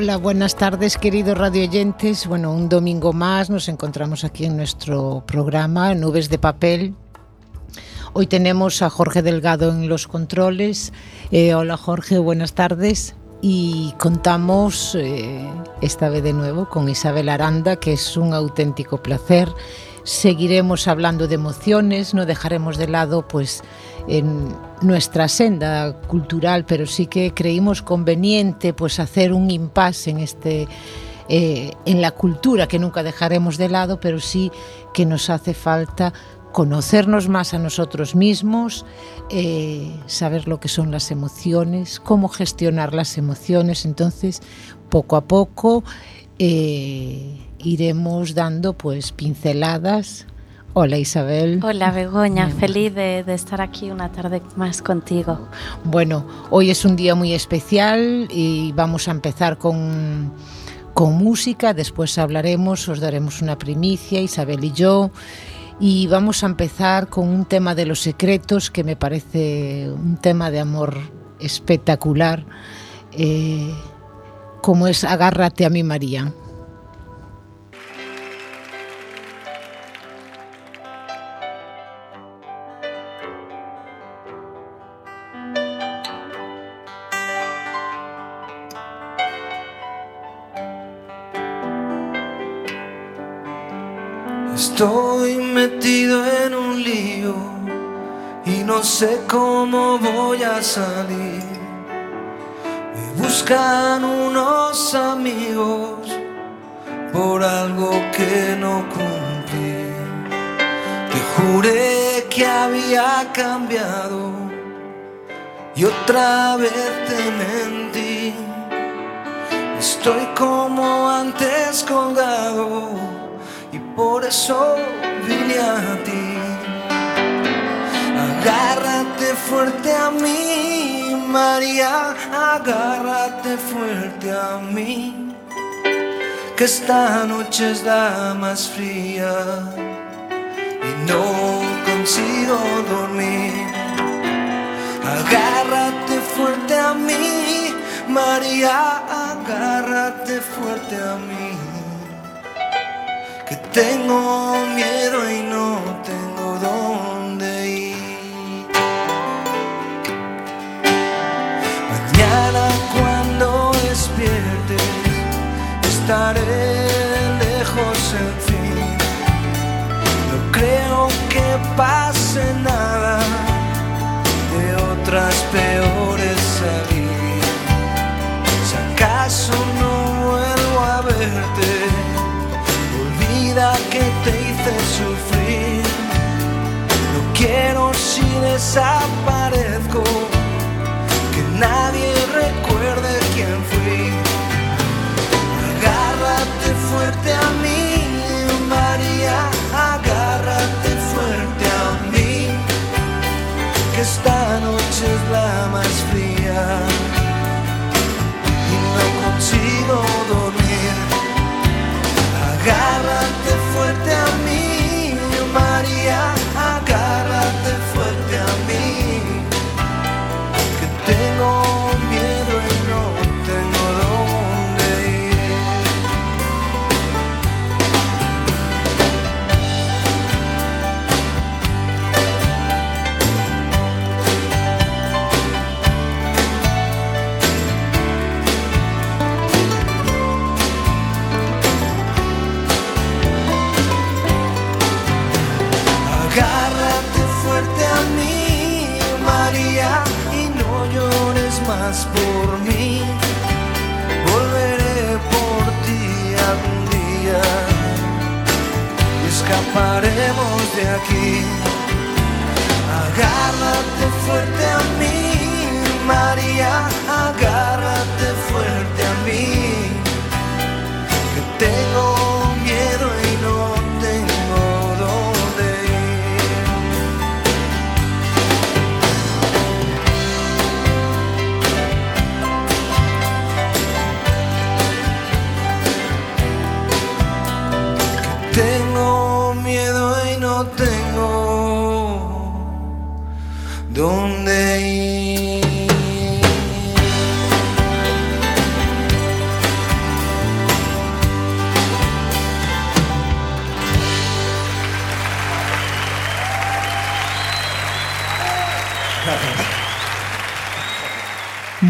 Hola, buenas tardes queridos radioyentes. Bueno, un domingo más nos encontramos aquí en nuestro programa Nubes de Papel. Hoy tenemos a Jorge Delgado en los controles. Eh, hola Jorge, buenas tardes. Y contamos eh, esta vez de nuevo con Isabel Aranda, que es un auténtico placer. Seguiremos hablando de emociones, no dejaremos de lado pues en nuestra senda cultural, pero sí que creímos conveniente pues hacer un impasse en este eh, en la cultura que nunca dejaremos de lado, pero sí que nos hace falta conocernos más a nosotros mismos, eh, saber lo que son las emociones, cómo gestionar las emociones. Entonces, poco a poco eh, iremos dando pues pinceladas Hola Isabel. Hola Begoña, feliz de, estar aquí una tarde más contigo. Bueno, hoy es un día muy especial y vamos a empezar con, con música, después hablaremos, os daremos una primicia, Isabel y yo, y vamos a empezar con un tema de los secretos que me parece un tema de amor espectacular, eh, como es Agárrate a mi María. No sé cómo voy a salir. Me buscan unos amigos por algo que no cumplí. Te juré que había cambiado y otra vez te mentí. Estoy como antes colgado por eso vine a ti. Agárrate fuerte a mí, María, agárrate fuerte a mí, que esta noche es la más fría y no consigo dormir. Agárrate fuerte a mí, María, agárrate fuerte a mí que tengo miedo y no tengo dónde estaré lejos en fin. No creo que pase nada de otras peores salir. Si acaso no vuelvo a verte que te hice sufrir. No quiero si desaparezco, aqui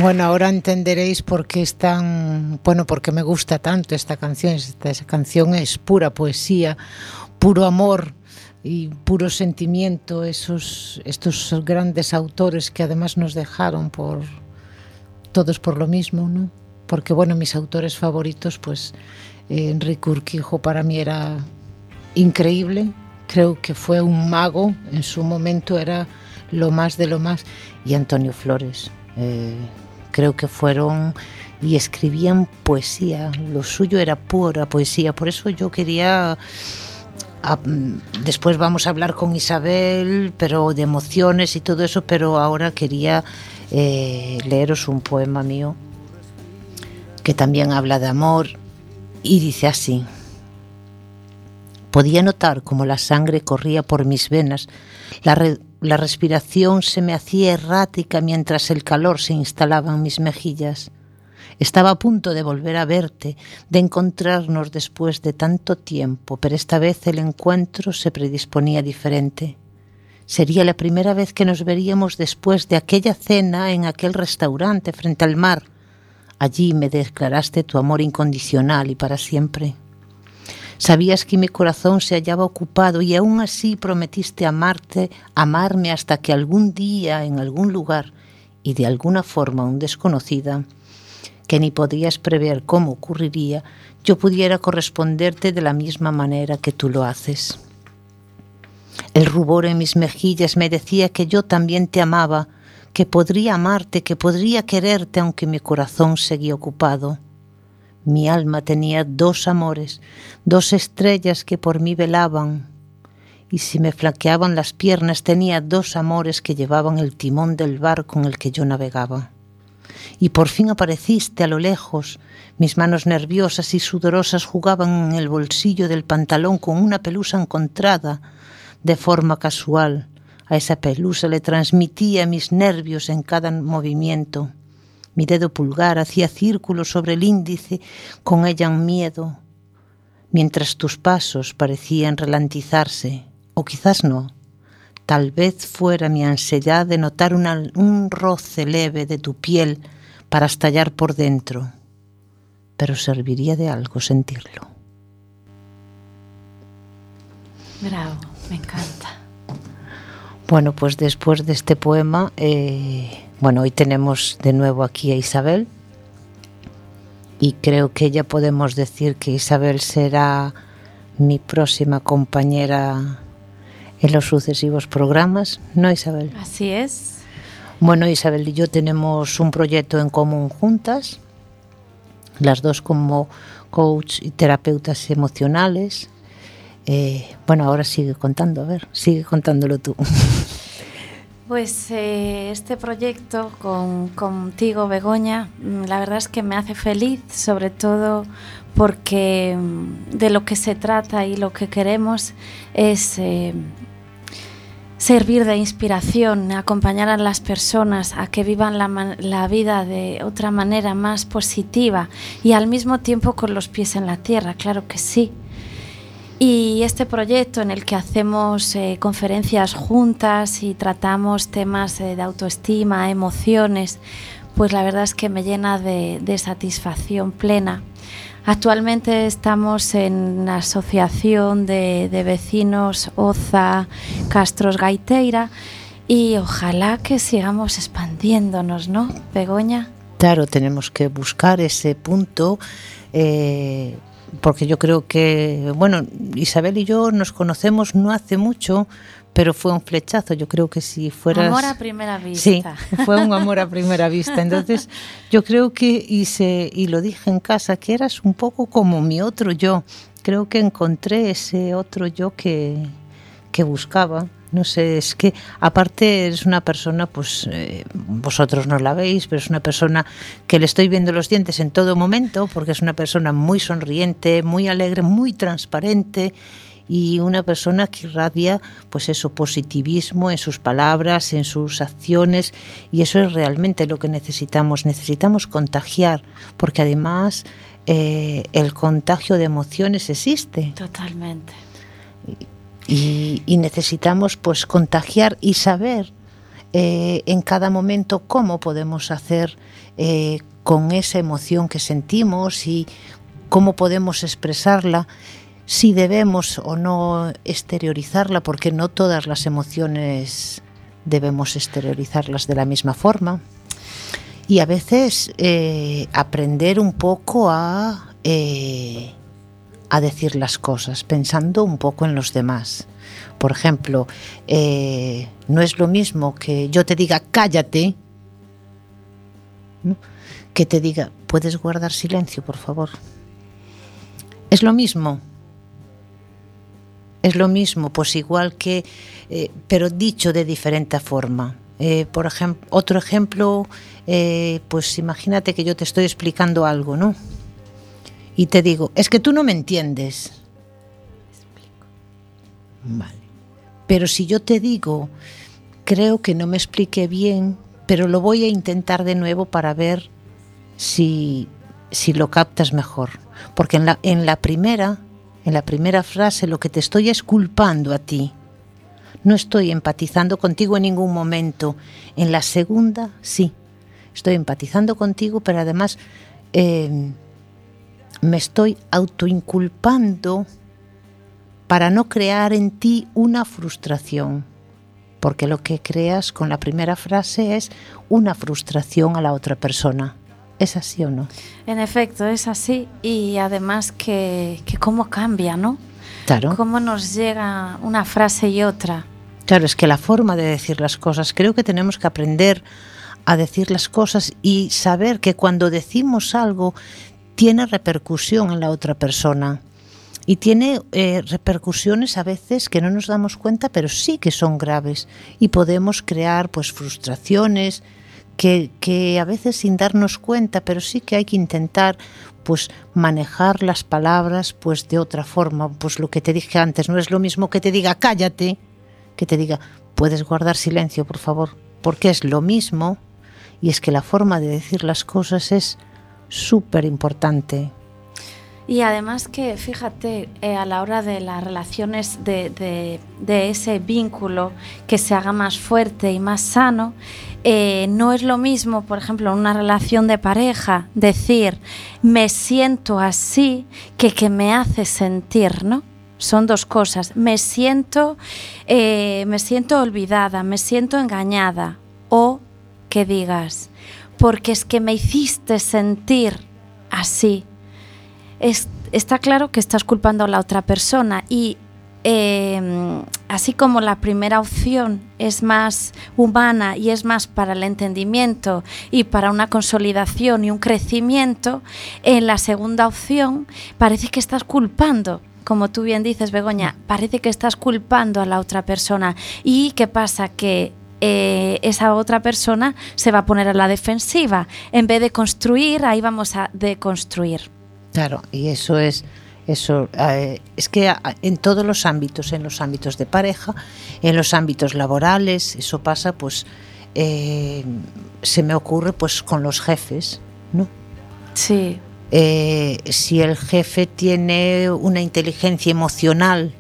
Bueno, ahora entenderéis por qué es bueno, porque me gusta tanto esta canción. Esta, esta canción es pura poesía, puro amor y puro sentimiento. Esos, estos grandes autores que además nos dejaron por todos por lo mismo, ¿no? Porque bueno, mis autores favoritos, pues eh, Enrique Urquijo para mí era increíble. Creo que fue un mago en su momento, era lo más de lo más. Y Antonio Flores eh, creo que fueron y escribían poesía, lo suyo era pura poesía, por eso yo quería... Ah, después vamos a hablar con Isabel, pero de emociones y todo eso, pero ahora quería eh, leeros un poema mío que también habla de amor y dice así. Podía notar como la sangre corría por mis venas, la, la respiración se me hacía errática mientras el calor se instalaba en mis mejillas. Estaba a punto de volver a verte, de encontrarnos después de tanto tiempo, pero esta vez el encuentro se predisponía diferente. Sería la primera vez que nos veríamos después de aquella cena en aquel restaurante frente al mar. Allí me declaraste tu amor incondicional y para siempre. Sabías que mi corazón se hallaba ocupado y aún así prometiste amarte, amarme hasta que algún día, en algún lugar y de alguna forma aún desconocida, que ni podías prever cómo ocurriría, yo pudiera corresponderte de la misma manera que tú lo haces. El rubor en mis mejillas me decía que yo también te amaba, que podría amarte, que podría quererte aunque mi corazón seguía ocupado. Mi alma tenía dos amores, dos estrellas que por mí velaban, y si me flaqueaban las piernas tenía dos amores que llevaban el timón del barco en el que yo navegaba. Y por fin apareciste a lo lejos, mis manos nerviosas y sudorosas jugaban en el bolsillo del pantalón con una pelusa encontrada de forma casual. A esa pelusa le transmitía mis nervios en cada movimiento. Mi dedo pulgar hacía círculos sobre el índice, con ella un miedo, mientras tus pasos parecían ralentizarse, o quizás no. Tal vez fuera mi ansiedad de notar un roce leve de tu piel para estallar por dentro, pero serviría de algo sentirlo. Bravo, me encanta. Bueno, pues después de este poema... Eh, bueno, hoy tenemos de nuevo aquí a Isabel y creo que ya podemos decir que Isabel será mi próxima compañera en los sucesivos programas, ¿no Isabel? Así es. Bueno, Isabel y yo tenemos un proyecto en común juntas, las dos como coach y terapeutas emocionales. Eh, bueno, ahora sigue contando, a ver, sigue contándolo tú. Pues eh, este proyecto con, contigo, Begoña, mm, la verdad es que me hace feliz, sobre todo porque mm, de lo que se trata y lo que queremos es eh, servir de inspiración, acompañar a las personas a que vivan la, la, vida de otra manera más positiva y al mismo tiempo con los pies en la tierra, claro que sí. Y este proyecto en el que hacemos eh, conferencias juntas y tratamos temas eh, de autoestima, emociones, pues la verdad es que me llena de, satisfacción plena. Actualmente estamos en la asociación de, de vecinos Oza Castros Gaiteira y ojalá que sigamos expandiéndonos, ¿no, Begoña? Claro, tenemos que buscar ese punto eh, porque yo creo que, bueno, Isabel y yo nos conocemos no hace mucho, pero fue un flechazo. Yo creo que si fueras... Amor a primera vista. Sí, fue un amor a primera vista. Entonces, yo creo que, y, se, y lo dije en casa, que eras un poco como mi otro yo. Creo que encontré ese otro yo que, que buscaba no sé, es que aparte eres una persona, pues eh, vosotros no la veis, pero es una persona que le estoy viendo los dientes en todo momento, porque es una persona muy sonriente, muy alegre, muy transparente y una persona que irradia pues eso positivismo en sus palabras, en sus acciones y eso es realmente lo que necesitamos. Necesitamos contagiar, porque además eh, el contagio de emociones existe. Totalmente y, necesitamos pues contagiar y saber eh, en cada momento cómo podemos hacer eh, con esa emoción que sentimos y cómo podemos expresarla, si debemos o no exteriorizarla, porque no todas las emociones debemos exteriorizarlas de la misma forma. Y a veces eh, aprender un poco a, eh, a decir las cosas, pensando un poco en los demás. Por ejemplo, eh, no es lo mismo que yo te diga cállate, que te diga, ¿puedes guardar silencio, por favor? Es lo mismo. Es lo mismo, pues igual que, eh, pero dicho de diferente forma. Eh, por ejemplo, otro ejemplo, pues imagínate que yo te estoy explicando algo, ¿no? Y te digo, es que tú no me entiendes. Vale. Pero si yo te digo, creo que no me expliqué bien, pero lo voy a intentar de nuevo para ver si, si lo captas mejor. Porque en la, en la primera, en la primera frase lo que te estoy es culpando a ti. No estoy empatizando contigo en ningún momento. En la segunda, sí. Estoy empatizando contigo, pero además eh, me estoy autoinculpando para no crear en ti una frustración. Porque lo que creas con la primera frase es una frustración a la otra persona. ¿Es así o no? En efecto, es así. Y además que, que cómo cambia, ¿no? Claro. Cómo nos llega una frase y otra. Claro, es que la forma de decir las cosas, creo que tenemos que aprender a decir las cosas y saber que cuando decimos algo tiene repercusión en la otra persona. Y tiene eh, repercusiones a veces que no nos damos cuenta, pero sí que son graves. Y podemos crear pues frustraciones, que, que, a veces sin darnos cuenta, pero sí que hay que intentar pues manejar las palabras pues de otra forma, pues lo que te dije antes, no es lo mismo que te diga cállate, que te diga puedes guardar silencio, por favor, porque es lo mismo y es que la forma de decir las cosas es súper importante. Y además que, fíjate, eh, a la hora de las relaciones, de, ese vínculo que se haga más fuerte y más sano, eh, no es lo mismo, por ejemplo, en una relación de pareja, decir me siento así que que me hace sentir, ¿no? Son dos cosas. Me siento, eh, me siento olvidada, me siento engañada. O que digas, porque es que me hiciste sentir así es, está claro que estás culpando a la otra persona y eh, así como la primera opción es más humana y es más para el entendimiento y para una consolidación y un crecimiento, en la segunda opción parece que estás culpando como tú bien dices, Begoña, parece que estás culpando a la otra persona. ¿Y qué pasa? Que eh, esa otra persona se va a poner a la defensiva. En vez de construir, ahí vamos a deconstruir. Claro, y eso es eso eh, es que en todos los ámbitos, en los ámbitos de pareja, en los ámbitos laborales, eso pasa, pues eh, se me ocurre, pues con los jefes, ¿no? Sí. Eh, si el jefe tiene una inteligencia emocional.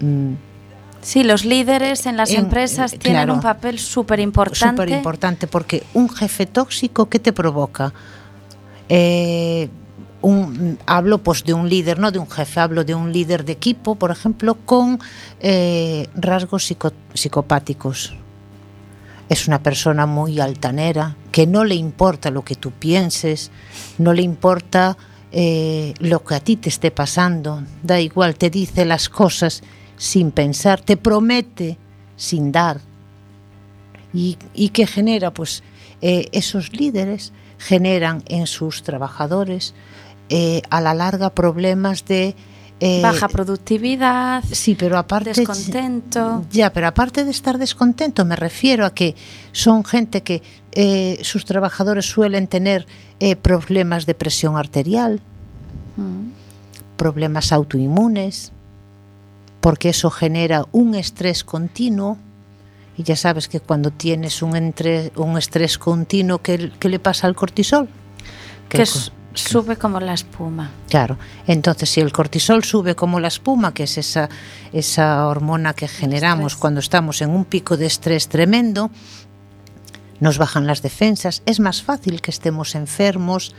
Mmm, Sí, los líderes en las en, empresas tienen claro, un papel súper importante. Súper importante, porque un jefe tóxico, ¿qué te provoca? Eh, un, hablo pues de un líder, no de un jefe, hablo de un líder de equipo, por ejemplo, con eh, rasgos psico, psicopáticos. Es una persona muy altanera, que no le importa lo que tú pienses, no le importa eh, lo que a ti te esté pasando, da igual, te dice las cosas sin pensar, te promete sin dar. ¿Y, y qué genera? Pues eh, esos líderes generan en sus trabajadores eh, a la larga problemas de eh, baja productividad, sí, pero aparte descontento. Ya, pero aparte de estar descontento, me refiero a que son gente que sus trabajadores suelen tener problemas de presión arterial, mm. problemas autoinmunes, porque eso genera un estrés continuo. Y ya sabes que cuando tienes un, entre, un estrés continuo, ¿qué, ¿qué le pasa al cortisol? Que, que es sube como la espuma. Claro, entonces si el cortisol sube como la espuma, que es esa, esa hormona que generamos Estrés. cuando estamos en un pico de estrés tremendo, nos bajan las defensas, es más fácil que estemos enfermos,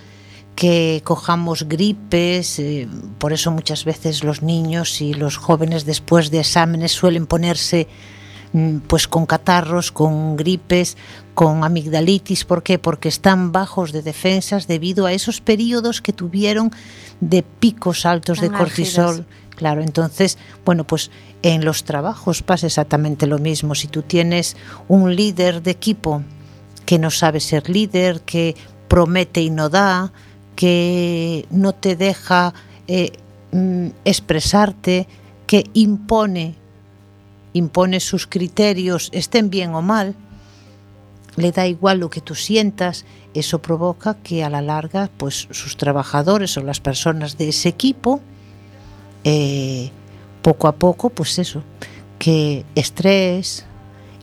que cojamos gripes, eh, por eso muchas veces los niños y los jóvenes después de exámenes suelen ponerse mm, pues con catarros, con gripes, con amigdalitis, ¿por qué? Porque están bajos de defensas debido a esos periodos que tuvieron de picos altos de cortisol. Claro, entonces, bueno, pues en los trabajos pasa exactamente lo mismo. Si tú tienes un líder de equipo que no sabe ser líder, que promete y no da, que no te deja eh, mm, expresarte, que impone, impone sus criterios, estén bien o mal, le da igual lo que tú sientas, eso provoca que a la larga, pues sus trabajadores o las personas de ese equipo, eh, poco a poco, pues eso, que estrés,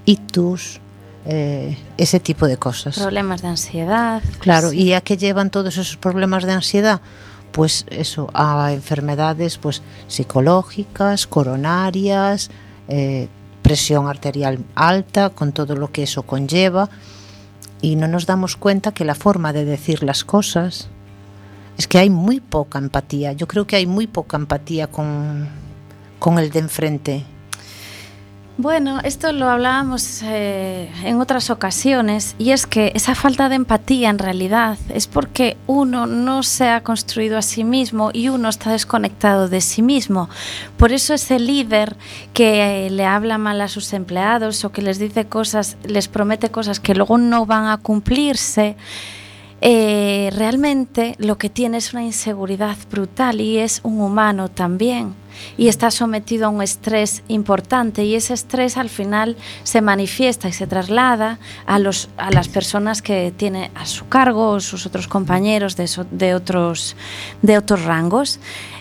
ictus, eh, ese tipo de cosas. Problemas de ansiedad. Claro, sí. ¿y a qué llevan todos esos problemas de ansiedad? Pues eso, a enfermedades pues psicológicas, coronarias, eh, presión arterial alta, con todo lo que eso conlleva, y no nos damos cuenta que la forma de decir las cosas es que hay muy poca empatía. Yo creo que hay muy poca empatía con, con el de enfrente. Bueno, esto lo hablábamos eh, en otras ocasiones y es que esa falta de empatía en realidad es porque uno no se ha construido a sí mismo y uno está desconectado de sí mismo. Por eso ese líder que eh, le habla mal a sus empleados o que les dice cosas, les promete cosas que luego no van a cumplirse, eh, realmente lo que tiene es una inseguridad brutal y es un humano también y está sometido a un estrés importante y ese estrés al final se manifiesta y se traslada a, los, a las personas que tiene a su cargo o sus otros compañeros de, so- de, otros, de otros rangos.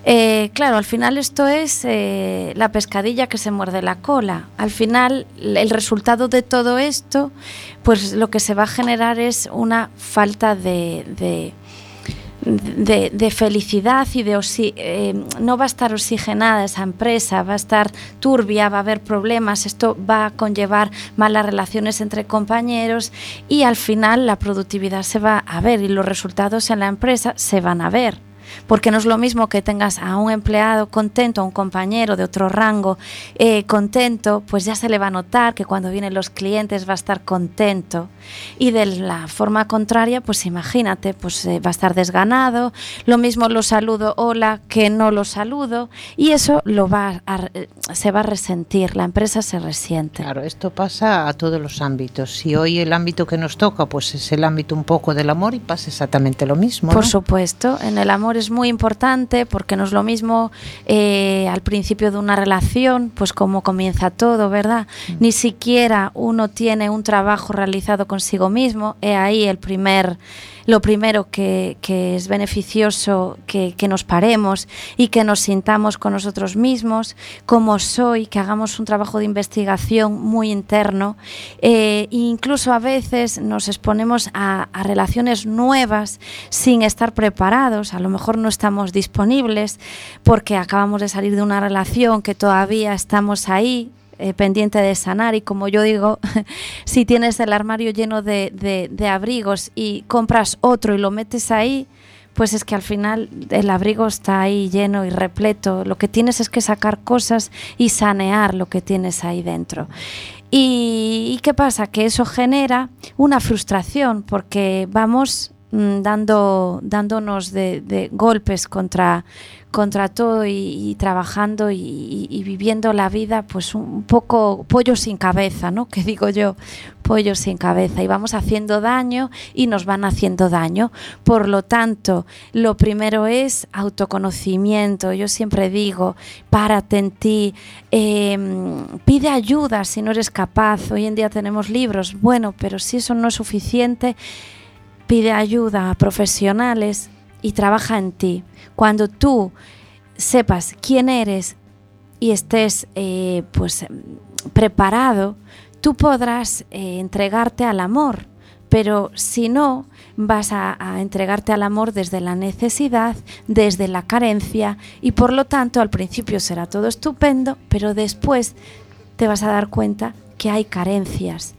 Eh, claro, al final esto es eh, la pescadilla que se muerde la cola. Al final el resultado de todo esto, pues lo que se va a generar es una falta de- de de, de felicidad y de eh, no va a estar oxigenada esa empresa, va a estar turbia, va a haber problemas, esto va a conllevar malas relaciones entre compañeros y al final la productividad se va a ver y los resultados en la empresa se van a ver. Porque no es lo mismo que tengas a un empleado contento, a un compañero de otro rango eh, contento, pues ya se le va a notar que cuando vienen los clientes va a estar contento. Y de la forma contraria, pues imagínate, pues eh, va a estar desganado. Lo mismo lo saludo, hola, que no lo saludo. Y eso lo va a- eh, se va a resentir, la empresa se resiente. Claro, esto pasa a todos los ámbitos. Si hoy el ámbito que nos toca pues es el ámbito un poco del amor y pasa exactamente lo mismo. Por ¿no? supuesto, en el amor es muy importante porque no es lo mismo eh, al principio de una relación, pues como comienza todo, ¿verdad? Ni siquiera uno tiene un trabajo realizado consigo mismo, he ahí el primer, lo primero que, es beneficioso que, que nos paremos y que nos sintamos con nosotros mismos, como soy, que hagamos un trabajo de investigación muy interno. Eh, incluso a veces nos exponemos a relaciones nuevas sin estar preparados, a lo mejor no estamos disponibles porque acabamos de salir de una relación que todavía estamos ahí, eh, pendiente de sanar y como yo digo, si tienes el armario lleno de, de- abrigos y compras otro y lo metes ahí, pues es que al final el abrigo está ahí lleno y repleto. Lo que tienes es que sacar cosas y sanear lo que tienes ahí dentro. ¿Y, qué pasa? Que eso genera una frustración porque vamos dando, dándonos de, de golpes contra, contra todo y, trabajando y viviendo la vida pues un poco pollo sin cabeza, ¿no? Que digo yo, pollo sin cabeza y vamos haciendo daño y nos van haciendo daño. Por lo tanto, lo primero es autoconocimiento. Yo siempre digo, párate en ti, eh, pide ayuda si no eres capaz. Hoy en día tenemos libros, bueno, pero si eso no es suficiente, pide ayuda a profesionales y trabaja en ti. Cuando tú sepas quién eres y estés eh, pues preparado, tú podrás eh, entregarte al amor. pero si no, vas a, a, entregarte al amor desde la necesidad, desde la carencia y por lo tanto al principio será todo estupendo, pero después te vas a dar cuenta que hay carencias.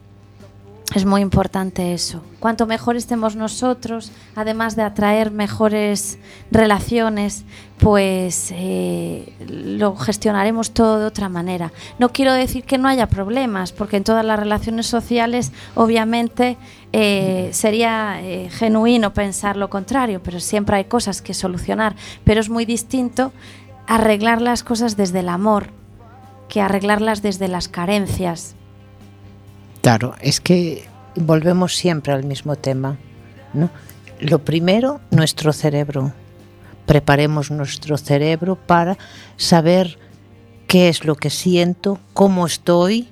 Es muy importante eso. Cuanto mejor estemos nosotros, además de atraer mejores relaciones, pues eh, lo gestionaremos todo de otra manera. No quiero decir que no haya problemas, porque en todas las relaciones sociales obviamente eh, sería eh, genuino pensar lo contrario, pero siempre hay cosas que solucionar. Pero es muy distinto arreglar las cosas desde el amor que arreglarlas desde las carencias. Claro, es que volvemos siempre al mismo tema. ¿no? Lo primero, nuestro cerebro. Preparemos nuestro cerebro para saber qué es lo que siento, cómo estoy.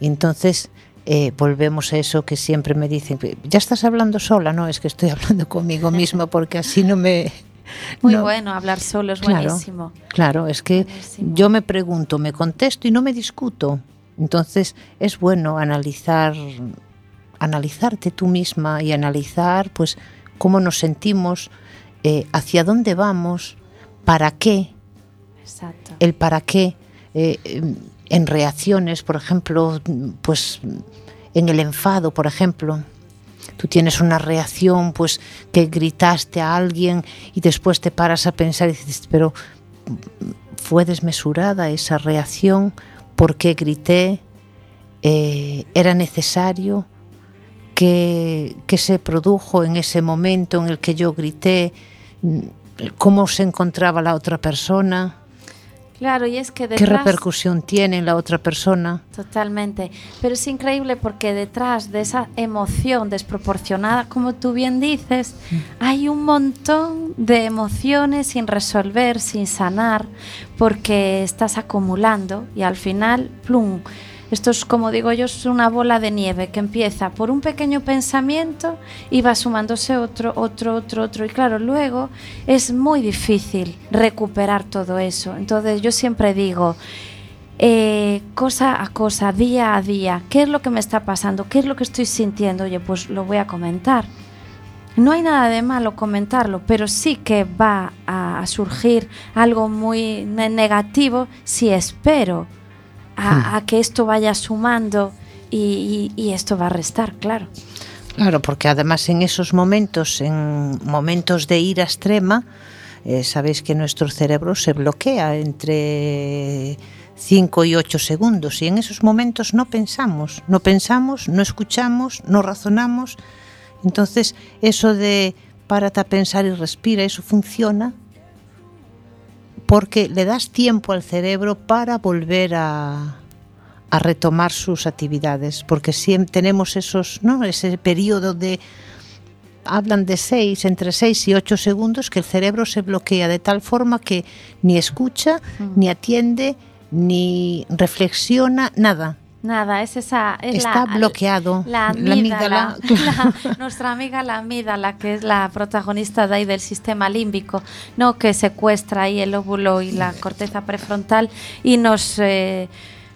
Y entonces eh, volvemos a eso que siempre me dicen, ya estás hablando sola, no, es que estoy hablando conmigo mismo porque así no me... Muy no. bueno, hablar solo es Claro, buenísimo. Claro, es que Buenísimo. yo me pregunto, me contesto y no me discuto. Entonces es bueno analizar, analizarte tú misma y analizar, pues, cómo nos sentimos, eh, hacia dónde vamos, para qué, Exacto. el para qué eh, en reacciones, por ejemplo, pues en el enfado, por ejemplo. Tú tienes una reacción, pues que gritaste a alguien y después te paras a pensar y dices, pero fue desmesurada esa reacción, ¿por qué grité? Eh, ¿Era necesario? ¿Qué, ¿Qué se produjo en ese momento en el que yo grité? ¿Cómo se encontraba la otra persona? Claro, y es que ¿Qué detrás... repercusión tiene en la otra persona? Totalmente. Pero es increíble porque detrás de esa emoción desproporcionada, como tú bien dices, hay un montón de emociones sin resolver, sin sanar, porque estás acumulando y al final, plum. Esto es, como digo yo, es una bola de nieve que empieza por un pequeño pensamiento y va sumándose otro, otro, otro, otro. Y claro, luego es muy difícil recuperar todo eso. Entonces yo siempre digo, eh, cosa a cosa, día a día, ¿qué es lo que me está pasando? ¿Qué es lo que estoy sintiendo? Oye, pues lo voy a comentar. No hay nada de malo comentarlo, pero sí que va a, surgir algo muy ne- negativo si espero a, a que esto vaya sumando y, y- y esto va a restar, claro. Claro, porque además en esos momentos, en momentos de ira extrema, eh, sabéis que nuestro cerebro se bloquea entre 5 y 8 segundos y en esos momentos no pensamos, no pensamos, no escuchamos, no razonamos. Entonces, eso de párate a pensar y respira, eso funciona porque le das tiempo al cerebro para volver a, a retomar sus actividades, porque siempre tenemos esos, ¿no? ese periodo de hablan de seis, entre 6 y 8 segundos que el cerebro se bloquea de tal forma que ni escucha, ni atiende, ni reflexiona, nada. Nada, es esa. Es Está la, bloqueado. La La amígdala. amígdala. la- nuestra amiga la amígdala, que es la protagonista de ahí del sistema límbico, ¿no? que secuestra ahí el óvulo y la corteza prefrontal y nos, eh,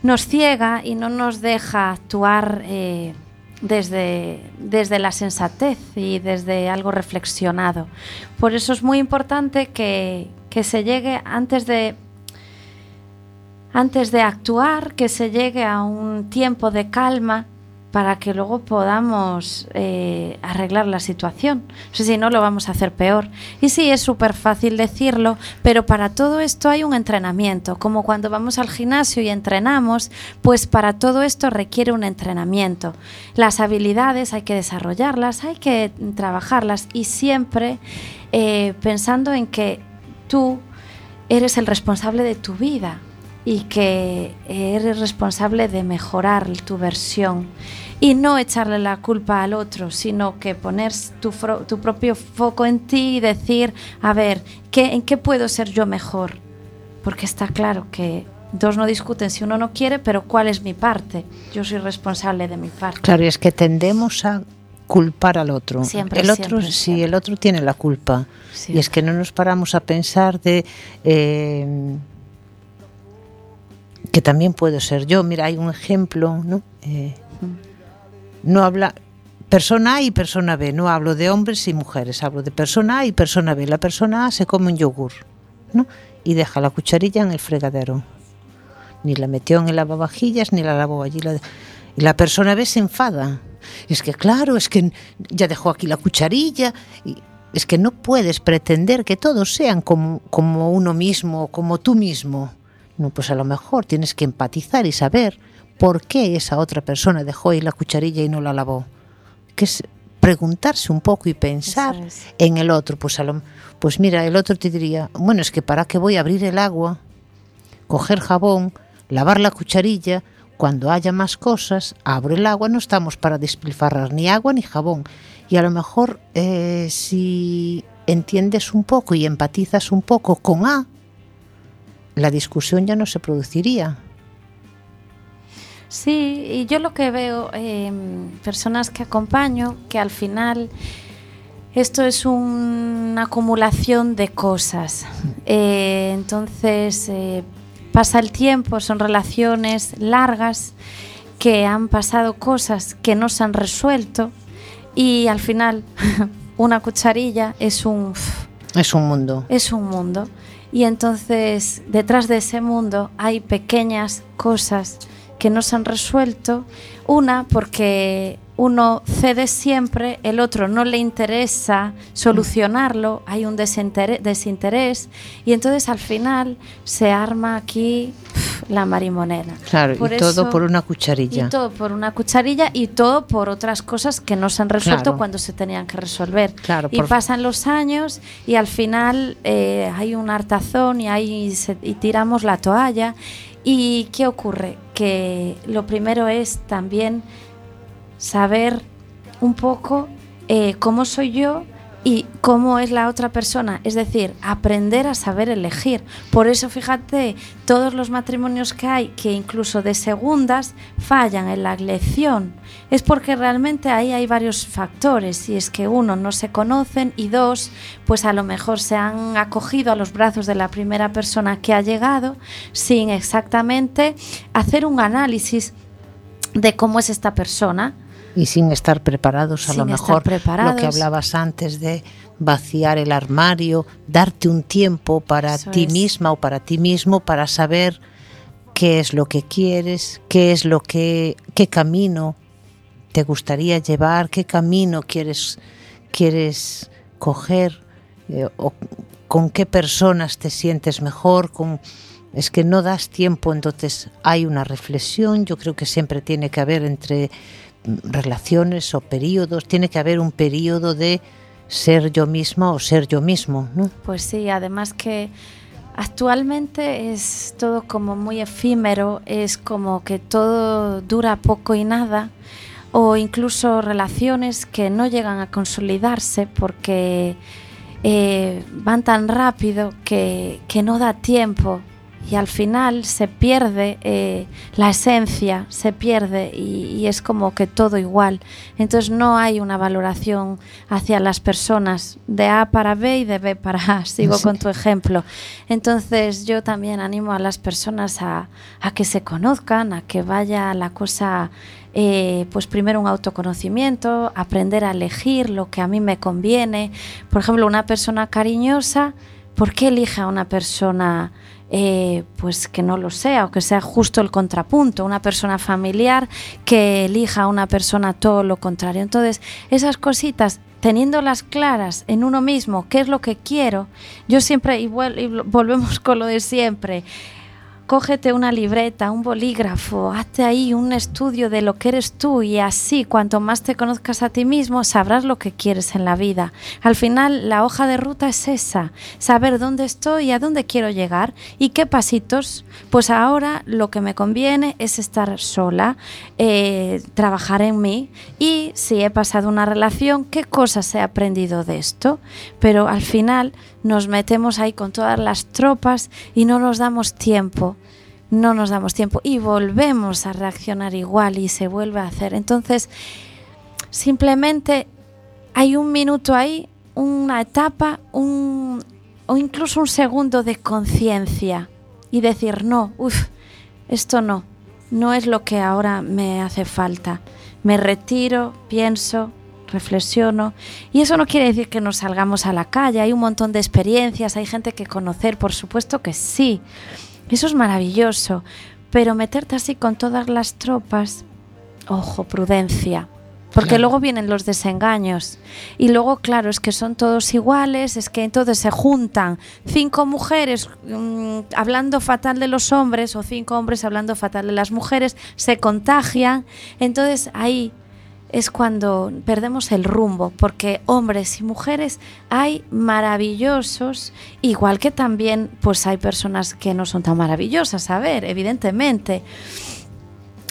nos ciega y no nos deja actuar eh, desde, desde la sensatez y desde algo reflexionado. Por eso es muy importante que, que se llegue antes de antes de actuar, que se llegue a un tiempo de calma para que luego podamos eh, arreglar la situación. Si no, lo vamos a hacer peor. Y sí, es súper fácil decirlo, pero para todo esto hay un entrenamiento. Como cuando vamos al gimnasio y entrenamos, pues para todo esto requiere un entrenamiento. Las habilidades hay que desarrollarlas, hay que trabajarlas y siempre eh, pensando en que tú eres el responsable de tu vida y que eres responsable de mejorar tu versión y no echarle la culpa al otro, sino que poner tu, tu propio foco en ti y decir, a ver, ¿qué, ¿en qué puedo ser yo mejor? Porque está claro que dos no discuten si uno no quiere, pero ¿cuál es mi parte? Yo soy responsable de mi parte. Claro, y es que tendemos a culpar al otro. Siempre, el otro, siempre, sí, siempre. el otro tiene la culpa. Y es que no nos paramos a pensar de eh, que también puedo ser yo. Mira, hay un ejemplo, ¿no? Eh, no habla, persona A y persona B. No hablo de hombres y mujeres, hablo de persona A y persona B. La persona A se come un yogur ¿no? y deja la cucharilla en el fregadero. Ni la metió en el lavavajillas ni la lavó allí. La... Y la persona B se enfada. Es que claro, es que ya dejó aquí la cucharilla. Y es que no puedes pretender que todos sean como, como uno mismo, como tú mismo. No, pues a lo mejor tienes que empatizar y saber por qué esa otra persona dejó ahí la cucharilla y no la lavó. Que es preguntarse un poco y pensar es. en el otro. Pues, a lo, pues mira, el otro te diría, bueno, es que para qué voy a abrir el agua, coger jabón, lavar la cucharilla, cuando haya más cosas, abro el agua, no estamos para despilfarrar ni agua ni jabón. Y a lo mejor eh, si entiendes un poco y empatizas un poco con A, la discusión ya no se produciría. Sí, y yo lo que veo, eh, personas que acompaño, que al final esto es una acumulación de cosas. Eh, entonces eh, pasa el tiempo, son relaciones largas que han pasado cosas que no se han resuelto y al final una cucharilla es un Es un mundo. es un mundo. Y entonces detrás de ese mundo hay pequeñas cosas que no se han resuelto. Una porque uno cede siempre, el otro no le interesa solucionarlo, hay un desinterés y entonces al final se arma aquí la marimonera. Claro, Por y todo por una cucharilla. Y todo por una cucharilla y todo por otras cosas que no se han resuelto Claro. cuando se tenían que resolver. Claro, y por- pasan los años y al final eh, hay un hartazón y, ahí se- y tiramos la toalla. ¿Y qué ocurre? Que lo primero es también saber un poco eh, cómo soy yo y cómo es la otra persona. Es decir, aprender a saber elegir. Por eso, fíjate, todos los matrimonios que hay, que incluso de segundas, fallan en la elección. Es porque realmente ahí hay varios factores. Y es que uno, no se conocen y dos, pues a lo mejor se han acogido a los brazos de la primera persona que ha llegado sin exactamente hacer un análisis de cómo es esta persona. Y sin estar preparados a lo Sin estar mejor lo que hablabas antes de vaciar el armario, darte un tiempo para Eso ti es. misma o para ti mismo para saber qué es lo que quieres, qué es lo que qué camino te gustaría llevar, qué camino quieres quieres coger eh, o con qué personas te sientes mejor, con es que no das tiempo, entonces hay una reflexión, yo creo que siempre tiene que haber entre relaciones o periodos, tiene que haber un periodo de ser yo misma o ser yo mismo, ¿no? Pues sí, además que actualmente es todo como muy efímero, es como que todo dura poco y nada, o incluso relaciones que no llegan a consolidarse porque eh, van tan rápido que, que no da tiempo y al final se pierde eh, la esencia, se pierde y, es como que todo igual. Entonces no hay una valoración hacia las personas de A para B y de B para A. Sigo con tu ejemplo. Entonces yo también animo a las personas a, a que se conozcan, a que vaya la cosa, eh, pues primero un autoconocimiento, aprender a elegir lo que a mí me conviene. Por ejemplo, una persona cariñosa, ¿por qué elige a una persona eh, pues que no lo sea o que sea justo el contrapunto? Una persona familiar que elija a una persona todo lo contrario. Entonces, esas cositas teniéndolas claras en uno mismo, qué es lo que quiero, yo siempre, y, vuel- y volvemos con lo de siempre, cógete una libreta, un bolígrafo, hazte ahí un estudio de lo que eres tú y así cuanto más te conozcas a ti mismo sabrás lo que quieres en la vida. Al final la hoja de ruta es esa, saber dónde estoy y a dónde quiero llegar y qué pasitos. Pues ahora lo que me conviene es estar sola, eh, trabajar en mí y si he pasado una relación, qué cosas he aprendido de esto. Pero al final nos metemos ahí con todas las tropas y no nos damos tiempo no nos damos tiempo y volvemos a reaccionar igual y se vuelve a hacer. Entonces, simplemente hay un minuto ahí, una etapa, un, o incluso un segundo de conciencia y decir, no, esto no, no es lo que ahora me hace falta. me retiro, pienso, reflexiono. Y eso no quiere decir que nos salgamos a la calle, hay un montón de experiencias, hay gente que conocer, por supuesto que sí. Eso es maravilloso, pero meterte así con todas las tropas, ojo, prudencia. Porque Claro. luego vienen los desengaños. Y luego, claro, es que son todos iguales, es que entonces se juntan cinco mujeres mm, hablando fatal de los hombres o cinco hombres hablando fatal de las mujeres, se contagian. Entonces ahí es cuando perdemos el rumbo, porque hombres y mujeres hay maravillosos, igual que también pues hay personas que no son tan maravillosas, a ver, evidentemente.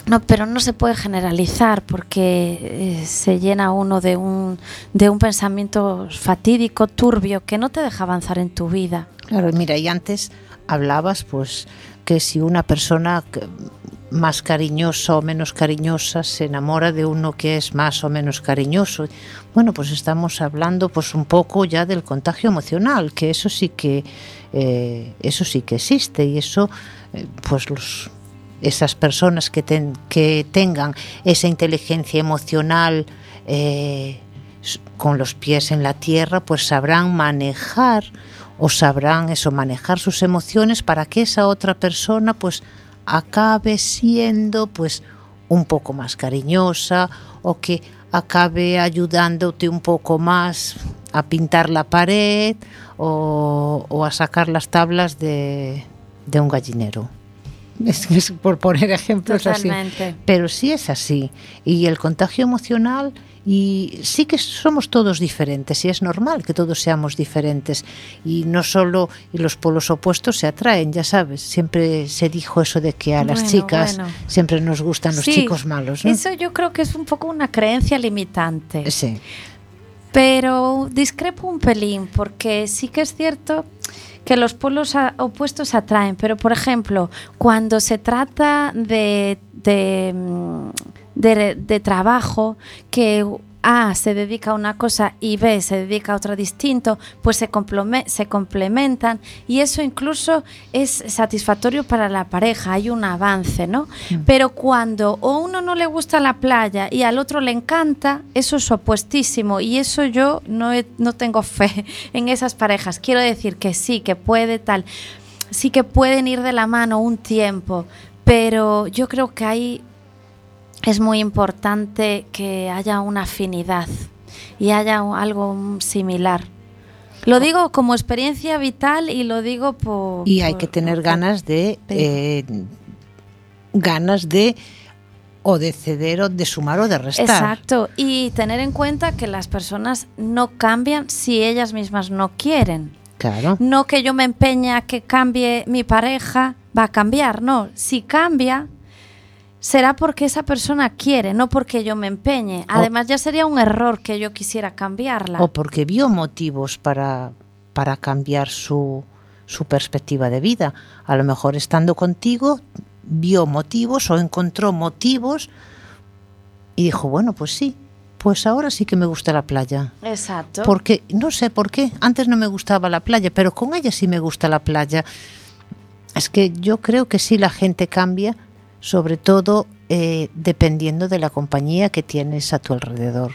No, pero no se puede generalizar porque eh, se llena uno de un, de un pensamiento fatídico, turbio, que no te deja avanzar en tu vida. Claro, mira, y antes hablabas pues que si una persona más cariñosa o menos cariñosa se enamora de uno que es más o menos cariñoso. Bueno, pues estamos hablando pues un poco ya del contagio emocional, que eso sí que eh, eso sí que existe y eso eh, pues esas personas que, ten- que tengan esa inteligencia emocional eh, con los pies en la tierra, pues sabrán manejar o sabrán eso, manejar sus emociones para que esa otra persona pues acabe siendo pues un poco más cariñosa o que acabe ayudándote un poco más a pintar la pared o, o a sacar las tablas de, de un gallinero. Es, es por poner ejemplos así. Pero sí es así. Y el contagio emocional, y sí que somos todos diferentes, y es normal que todos seamos diferentes. Y no solo, y los polos opuestos se atraen, ya sabes. Siempre se dijo eso de que a las chicas bueno. siempre nos gustan los Sí, chicos malos, ¿no? Eso yo creo que es un poco una creencia limitante. Sí. Pero discrepo un pelín, porque sí que es cierto que los polos a- opuestos atraen, pero por ejemplo, cuando se trata de, de, mm, de- de trabajo, que A se dedica a una cosa y B se dedica a otra distinto, pues se, se complementan y eso incluso es satisfactorio para la pareja, hay un avance, ¿no? Pero cuando a uno no le gusta la playa y al otro le encanta, eso es opuestísimo y eso yo no, he- no tengo fe en esas parejas. Quiero decir que sí, que puede tal, sí que pueden ir de la mano un tiempo, pero yo creo que ahí es muy importante que haya una afinidad y haya algo similar. Lo digo como experiencia vital y lo digo por... Y hay por- que tener por- ganas de eh, ganas de o de ceder o de sumar o de restar. Exacto, y tener en cuenta que las personas no cambian si ellas mismas no quieren. Claro. No que yo me empeñe a que cambie mi pareja, va a cambiar, no. Si cambia, será porque esa persona quiere, no porque yo me empeñe. Además, ya sería un error que yo quisiera cambiarla. O porque vio motivos para, para cambiar su, su perspectiva de vida. A lo mejor estando contigo vio motivos o encontró motivos y dijo, bueno, pues sí, pues ahora sí que me gusta la playa. Exacto. Porque no sé por qué, antes no me gustaba la playa, pero con ella sí me gusta la playa. Es que yo creo que sí la gente cambia, sobre todo eh, dependiendo de la compañía que tienes a tu alrededor.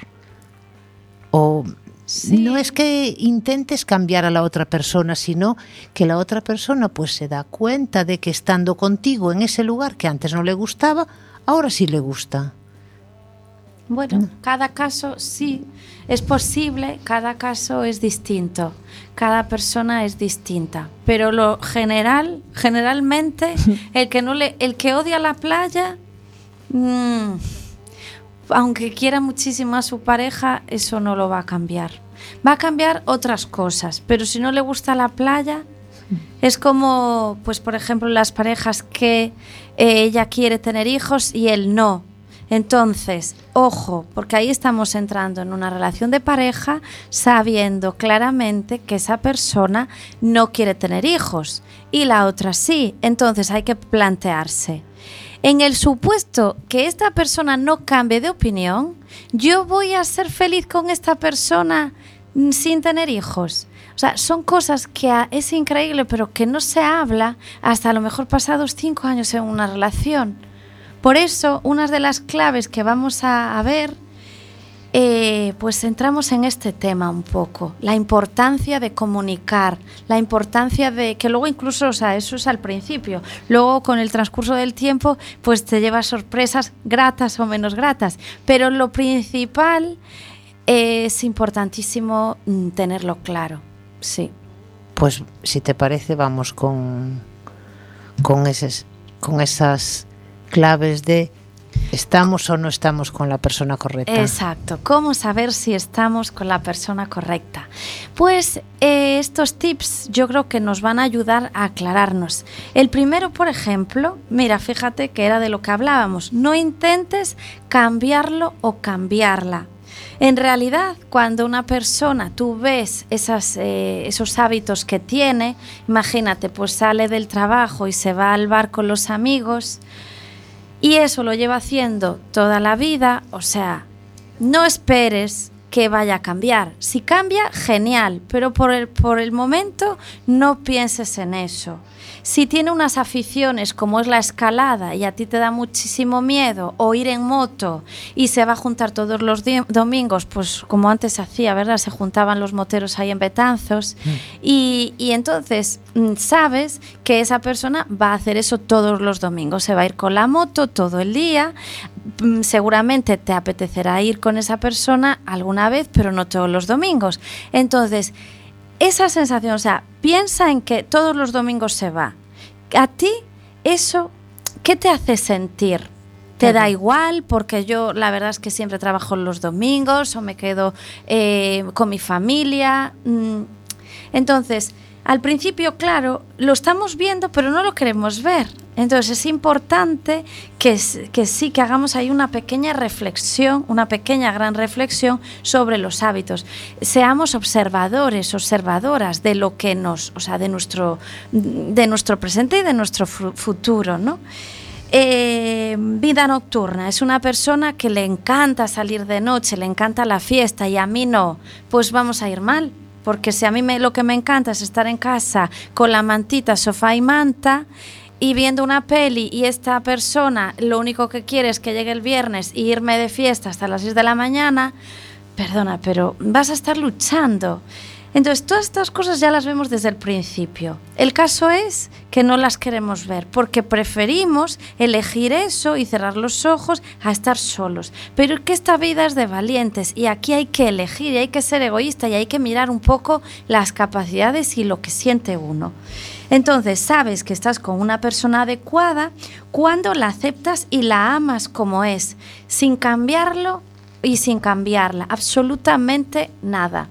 O Sí. no es que intentes cambiar a la otra persona, sino que la otra persona pues se da cuenta de que estando contigo en ese lugar que antes no le gustaba, ahora sí le gusta. Bueno, cada caso sí es posible, cada caso es distinto, cada persona es distinta, pero lo general, generalmente, el que no le, el que odia la playa, mm, aunque quiera muchísimo a su pareja, eso no lo va a cambiar. Va a cambiar otras cosas, pero si no le gusta la playa, es como, pues por ejemplo, las parejas que eh, ella quiere tener hijos y él no. Entonces, ojo, porque ahí estamos entrando en una relación de pareja sabiendo claramente que esa persona no quiere tener hijos y la otra sí. Entonces hay que plantearse. En el supuesto que esta persona no cambie de opinión, yo voy a ser feliz con esta persona sin tener hijos. O sea, son cosas que a- es increíble, pero que no se habla hasta a lo mejor pasados cinco años en una relación. Por eso, una de las claves que vamos a, ver eh, pues entramos en este tema un poco, la importancia de comunicar, la importancia de que luego incluso, o sea, eso es al principio, luego con el transcurso del tiempo, pues te llevas sorpresas gratas o menos gratas, pero lo principal es importantísimo mm, tenerlo claro, sí. Pues si te parece, vamos con, con esas claves de ¿Estamos o no estamos con la persona correcta? Exacto. ¿Cómo saber si estamos con la persona correcta? Pues eh, estos tips yo creo que nos van a ayudar a aclararnos. El primero, por ejemplo, mira, fíjate que era de lo que hablábamos. No intentes cambiarlo o cambiarla. En realidad, cuando una persona, tú ves eh, esos hábitos que tiene, imagínate, pues sale del trabajo y se va al bar con los amigos, y eso lo lleva haciendo toda la vida, o sea, no esperes que vaya a cambiar. Si cambia, genial, pero por el, por el momento no pienses en eso. Si tiene unas aficiones como es la escalada y a ti te da muchísimo miedo o ir en moto y se va a juntar todos los domingos, pues como antes se hacía, ¿verdad? Se juntaban los moteros ahí en Betanzos mm. y, y entonces mm, sabes que esa persona va a hacer eso todos los domingos, se va a ir con la moto todo el día, mm, seguramente te apetecerá ir con esa persona alguna vez, pero no todos los domingos. Entonces, esa sensación, o sea, piensa en que todos los domingos se va. A ti, eso, ¿qué te hace sentir? ¿Te da igual? Porque yo la verdad es que siempre trabajo los domingos o me quedo eh, con mi familia. Mm. Entonces, al principio, claro, lo estamos viendo, pero no lo queremos ver. Entonces es importante que, que, sí, que hagamos ahí una pequeña reflexión, una pequeña gran reflexión sobre los hábitos. Seamos observadores, observadoras de lo que nos, o sea, de nuestro, de nuestro presente y de nuestro futuro, ¿no? Eh, vida nocturna, es una persona que le encanta salir de noche, le encanta la fiesta y a mí no, pues vamos a ir mal porque si a mí me, lo que me encanta es estar en casa con la mantita, sofá y manta y viendo una peli y esta persona lo único que quiere es que llegue el viernes y irme de fiesta hasta las 6 de la mañana, perdona, pero vas a estar luchando. Entonces, todas estas cosas ya las vemos desde el principio. El caso es que no las queremos ver porque preferimos elegir eso y cerrar los ojos a estar solos. Pero que esta vida es de valientes y aquí hay que elegir y hay que ser egoísta y hay que mirar un poco las capacidades y lo que siente uno. Entonces, sabes que estás con una persona adecuada cuando la aceptas y la amas como es, sin cambiarlo y sin cambiarla, absolutamente nada.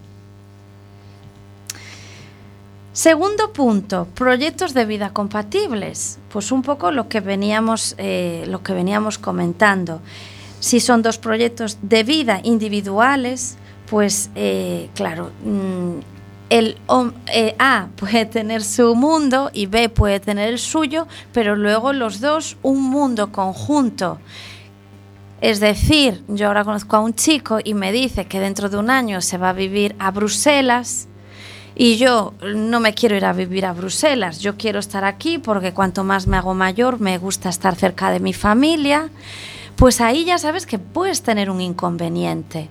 Segundo punto, proyectos de vida compatibles. Pues un poco lo que veníamos, eh, que veníamos comentando. Si son dos proyectos de vida individuales, pues eh, claro, mm, el eh, A puede tener su mundo y B puede tener el suyo, pero luego los dos un mundo conjunto. Es decir, yo ahora conozco a un chico y me dice que dentro de un año se va a vivir a Bruselas y yo no me quiero ir a vivir a Bruselas, yo quiero estar aquí porque cuanto más me hago mayor me gusta estar cerca de mi familia, pues ahí ya sabes que puedes tener un inconveniente.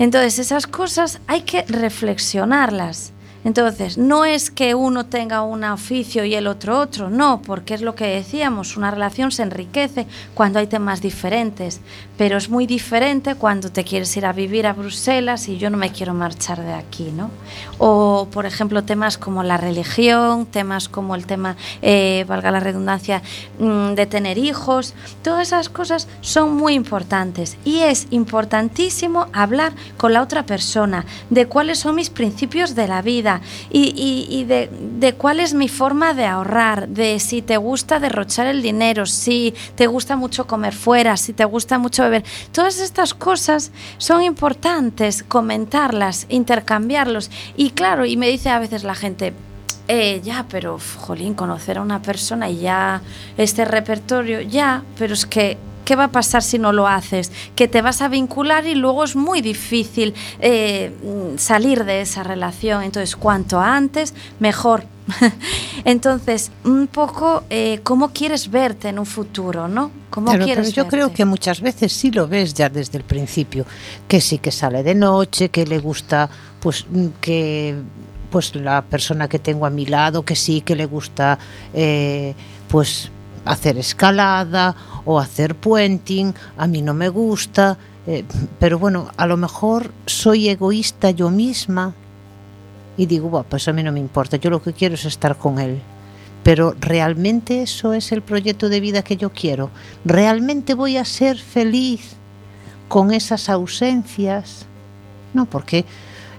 Entonces esas cosas hay que reflexionarlas. Entonces, no es que uno tenga un oficio y el otro otro, no, porque es lo que decíamos, una relación se enriquece cuando hay temas diferentes, pero es muy diferente cuando te quieres ir a vivir a Bruselas y yo no me quiero marchar de aquí, ¿no? O, por ejemplo, temas como la religión, temas como el tema, eh, valga la redundancia, mm, de tener hijos, todas esas cosas son muy importantes y es importantísimo hablar con la otra persona de cuáles son mis principios de la vida, y, de, cuál es mi forma de ahorrar, de si te gusta derrochar el dinero, si te gusta mucho comer fuera, si te gusta mucho beber. Todas estas cosas son importantes comentarlas, intercambiarlos. Y claro, y me dice a veces la gente, eh, ya, pero, jolín, conocer a una persona y ya este repertorio, ya, pero es que ¿qué va a pasar si no lo haces? Que te vas a vincular y luego es muy difícil eh, salir de esa relación. Entonces, cuanto antes, mejor. Entonces, un poco eh, cómo quieres verte en un futuro, ¿no? ¿Cómo Claro, quieres pero yo verte? creo que muchas veces sí lo ves ya desde el principio, que sí que sale de noche, que le gusta, pues mm, que pues la persona que tengo a mi lado, que sí que le gusta, eh, pues hacer escalada o hacer puenting, a mí no me gusta, eh, pero bueno, a lo mejor soy egoísta yo misma y digo, "Buah, pues a mí no me importa, yo lo que quiero es estar con él. Pero realmente eso es el proyecto de vida que yo quiero. Realmente voy a ser feliz con esas ausencias. No, porque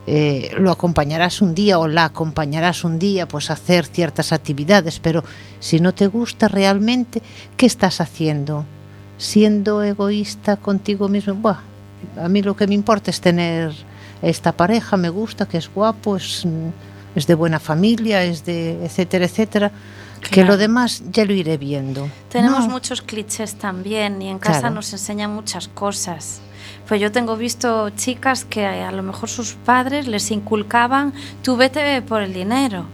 eh, lo acompañarás un día o la acompañarás un día pues a hacer ciertas actividades, pero si no te gusta realmente, ¿qué estás haciendo? Siendo egoísta contigo mismo. Buah, a mí lo que me importa es tener esta pareja, me gusta, que es guapo, es, mm, es de buena familia, es de etcétera, etcétera. Que lo demás ya lo iré viendo. Tenemos No. muchos clichés también y en casa Claro. nos enseñan muchas cosas. Pues yo tengo visto chicas que a lo mejor sus padres les inculcaban, tú vete por el dinero.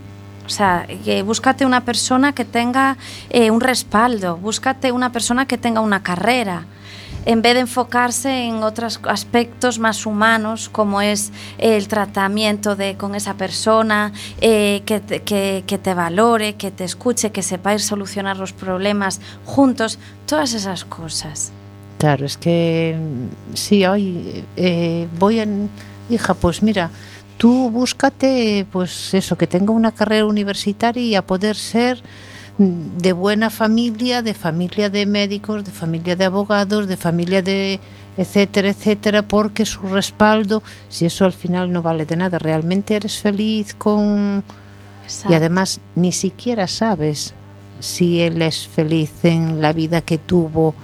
Sea, búscate una persona que tenga eh, un respaldo, búscate una persona que tenga una carrera, en vez de enfocarse en otros aspectos más humanos, como es el tratamiento de, con esa persona, eh, que, te, que te valore, que te escuche, que sepáis solucionar los problemas juntos, todas esas cosas. Claro, es que mm, sí, hoy eh, voy en... Hija, pues mira, tú búscate, pues eso, que tenga una carrera universitaria y a poder ser mm, de buena familia, de familia de médicos, de familia de abogados, de familia de etcétera, etcétera, porque su respaldo, si eso al final no vale de nada, realmente eres feliz con... Y además ni siquiera sabes si él es feliz en la vida que tuvo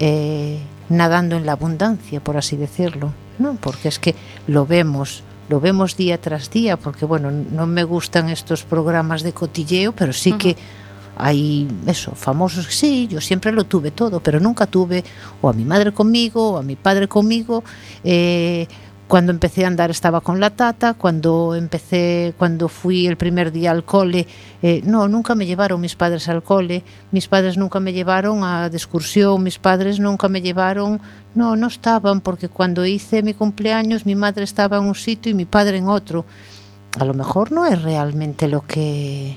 eh, nadando en la abundancia, por así decirlo, ¿no? Porque es que lo vemos, lo vemos día tras día, porque bueno, no me gustan estos programas de cotilleo, pero sí que hay eso, famosos, sí, yo siempre lo tuve todo, pero nunca tuve o a mi madre conmigo, o a mi padre conmigo, eh, cuando empecé a andar estaba con la tata, cuando empecé, cuando fui el primer día al cole, eh, no, nunca me llevaron mis padres al cole, mis padres nunca me llevaron a de excursión, mis padres nunca me llevaron, no, no estaban, porque cuando hice mi cumpleaños mi madre estaba en un sitio y mi padre en otro. A lo mejor no es realmente lo que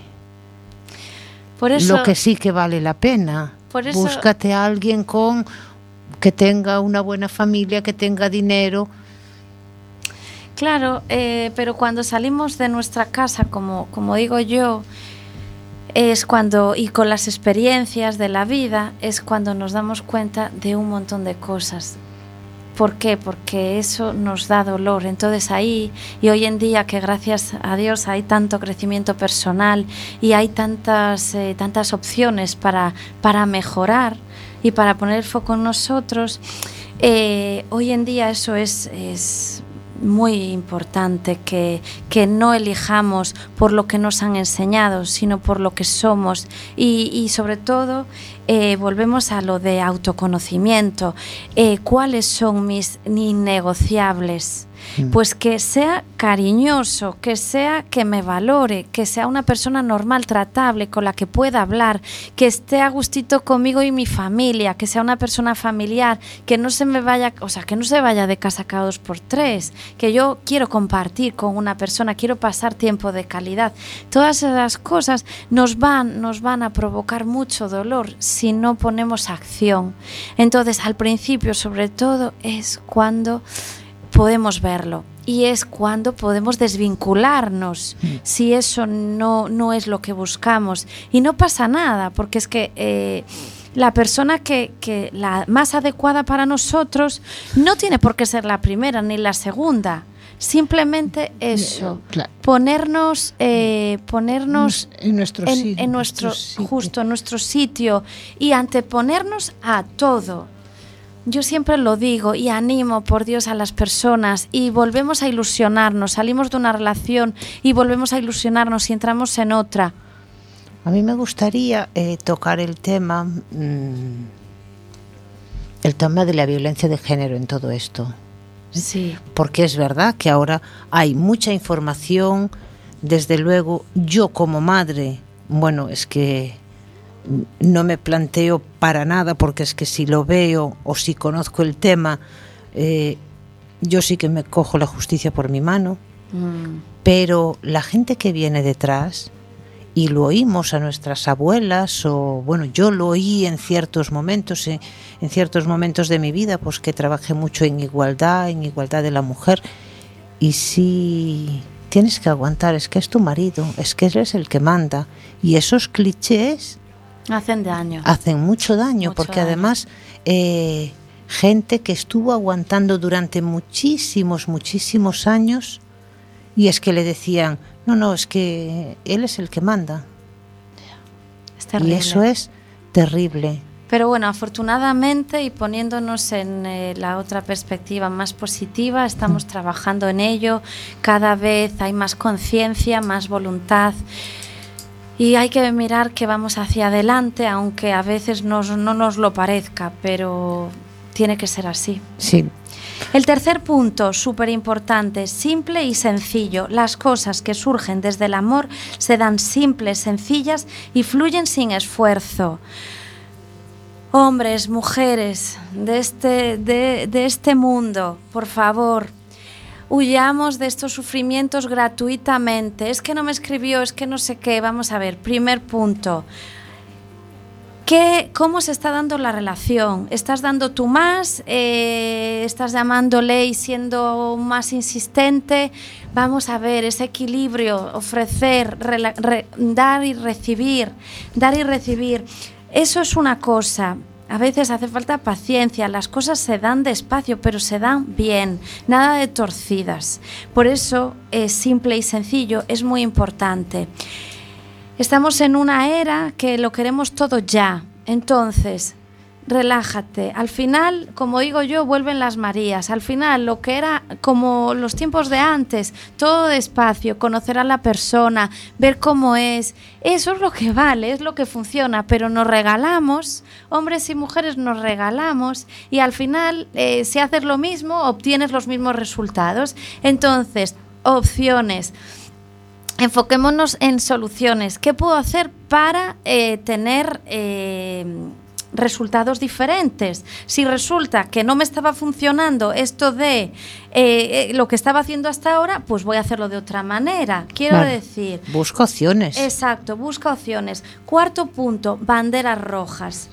Por eso, lo que sí que vale la pena. Por eso- Búscate a alguien con que tenga una buena familia, que tenga dinero. Claro, eh, pero cuando salimos de nuestra casa, como, digo yo, es cuando, y con las experiencias de la vida, es cuando nos damos cuenta de un montón de cosas. ¿Por qué? Porque eso nos da dolor. Entonces ahí, y hoy en día que gracias a Dios hay tanto crecimiento personal y hay tantas, eh, tantas opciones para, para mejorar y para poner foco en nosotros, eh, hoy en día eso es, es muy importante que, que no elijamos por lo que nos han enseñado, sino por lo que somos. Y, y sobre todo, eh, volvemos a lo de autoconocimiento. Eh, ¿Cuáles son mis innegociables? Pues que sea cariñoso, que sea que me valore, que sea una persona normal, tratable, con la que pueda hablar, que esté a gustito conmigo y mi familia, que sea una persona familiar, que no se me vaya, o sea, que no se vaya de casa cada dos por tres, que yo quiero compartir con una persona, quiero pasar tiempo de calidad. Todas esas cosas nos van, nos van a provocar mucho dolor si no ponemos acción. Entonces, al principio, sobre todo, es cuando podemos verlo. Y es cuando podemos desvincularnos si eso no, no es lo que buscamos. Y no pasa nada, porque es que eh, la persona que, que la más adecuada para nosotros no tiene por qué ser la primera ni la segunda. Simplemente eso, Claro. ponernos, eh, ponernos en nuestro en, sitio, en nuestro, sitio. justo en nuestro sitio y anteponernos a todo. Yo siempre lo digo y animo por Dios a las personas y volvemos a ilusionarnos, salimos de una relación y volvemos a ilusionarnos y entramos en otra. A mí me gustaría eh, tocar el tema mm, el tema de la violencia de género en todo esto. Sí. Porque es verdad que ahora hay mucha información, desde luego yo como madre, bueno, es que no me planteo para nada, porque es que si lo veo o si conozco el tema, eh, yo sí que me cojo la justicia por mi mano, Mm. pero la gente que viene detrás, y lo oímos a nuestras abuelas, o bueno, yo lo oí en ciertos momentos, eh, en ciertos momentos de mi vida, pues que trabajé mucho en igualdad, en igualdad de la mujer, y sí tienes que aguantar, es que es tu marido, es que él es el que manda, y esos clichés Hacen daño. hacen mucho daño, Mucho porque daño. además eh, gente que estuvo aguantando durante muchísimos, muchísimos años, y es que le decían, no, no, es que él es el que manda. Es terrible. Y eso es terrible. Pero bueno, afortunadamente y poniéndonos en eh, la otra perspectiva más positiva, estamos trabajando en ello. Cada vez hay más conciencia, más voluntad. Y hay que mirar que vamos hacia adelante, aunque a veces nos- no nos lo parezca, pero tiene que ser así. Sí, El tercer punto, súper importante, simple y sencillo. Las cosas que surgen desde el amor se dan simples, sencillas y fluyen sin esfuerzo. Hombres, mujeres de este, de, de este mundo, por favor, huyamos de estos sufrimientos gratuitamente. Es que no me escribió, es que no sé qué. Vamos a ver, primer punto. ¿Qué, ¿Cómo se está dando la relación? ¿Estás dando tú más? Eh, ¿Estás llamándole y siendo más insistente? Vamos a ver ese equilibrio, ofrecer, dar y recibir, dar y recibir. Eso es una cosa. A veces hace falta paciencia, las cosas se dan despacio, pero se dan bien, nada de torcidas. Por eso es simple y sencillo, es muy importante. Estamos en una era que lo queremos todo ya. Entonces, relájate. Al final, como digo yo, vuelven las Marías. Al final, lo que era como los tiempos de antes, todo despacio, conocer a la persona, ver cómo es. Eso es lo que vale, es lo que funciona. Pero nos regalamos, hombres y mujeres nos regalamos y al final, eh, si haces lo mismo, obtienes los mismos resultados. Entonces, opciones. Enfoquémonos en soluciones. ¿Qué puedo hacer para eh, tener eh, resultados diferentes? Si resulta que no me estaba funcionando esto de eh, eh, lo que estaba haciendo hasta ahora, pues voy a hacerlo de otra manera. Quiero decir, busco opciones. Exacto, busca opciones. Cuarto punto, banderas rojas.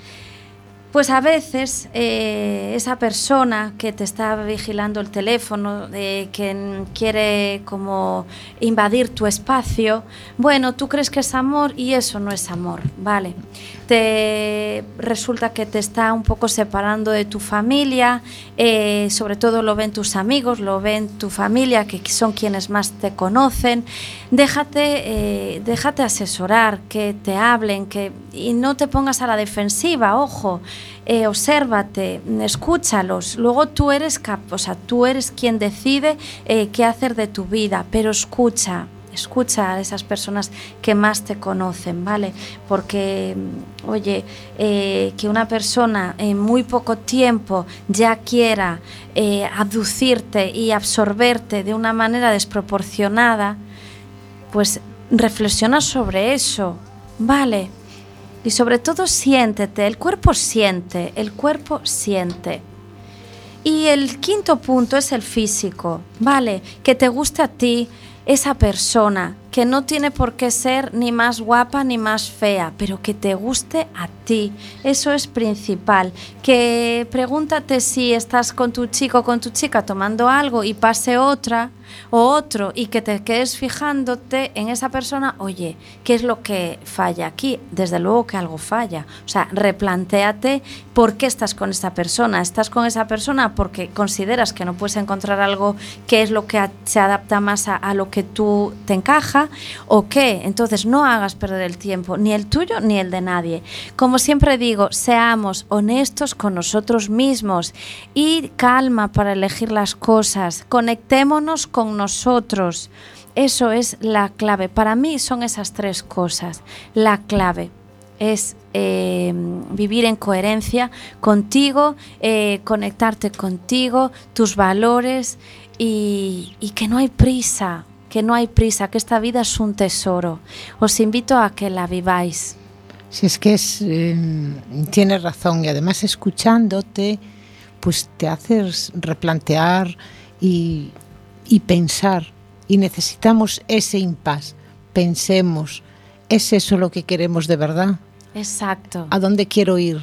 Pues a veces eh, esa persona que te está vigilando el teléfono, eh, que quiere como invadir tu espacio, bueno, tú crees que es amor y eso no es amor, ¿vale? Te resulta que te está un poco separando de tu familia, eh, sobre todo lo ven tus amigos, lo ven tu familia, que son quienes más te conocen. Déjate, eh, déjate asesorar, que te hablen, que y no te pongas a la defensiva, ojo, eh, obsérvate, escúchalos. Luego tú eres cap o sea, tú eres quien decide eh, qué hacer de tu vida, pero escucha. Escucha a esas personas que más te conocen, ¿vale? Porque, oye, eh, que una persona en muy poco tiempo ya quiera eh, abducirte y absorberte de una manera desproporcionada, pues reflexiona sobre eso, ¿vale? Y sobre todo siéntete, el cuerpo siente, el cuerpo siente. Y el quinto punto es el físico, ¿vale? Que te guste a ti esa persona, que no tiene por qué ser ni más guapa ni más fea, pero que te guste a ti. Eso es principal. Que pregúntate si estás con tu chico o con tu chica tomando algo y pase otra o otro y que te quedes fijándote en esa persona, oye, ¿qué es lo que falla aquí? Desde luego que algo falla. O sea, replantéate por qué estás con esa persona. ¿Estás con esa persona porque consideras que no puedes encontrar algo que es lo que se adapta más a, a lo que tú te encaja o qué? Entonces no hagas perder el tiempo, ni el tuyo ni el de nadie. Como siempre digo, seamos honestos con nosotros mismos y calma para elegir las cosas. Conectémonos con nosotros. Eso es la clave. Para mí son esas tres cosas. La clave es eh, vivir en coherencia contigo, eh, conectarte contigo, tus valores y, que no hay prisa, que no hay prisa, que esta vida es un tesoro. Os invito a que la viváis. Si es que es, eh, tienes razón y además escuchándote, pues te haces replantear y, y pensar. Y necesitamos ese impas. Pensemos, ¿es eso lo que queremos de verdad? Exacto. ¿A dónde quiero ir?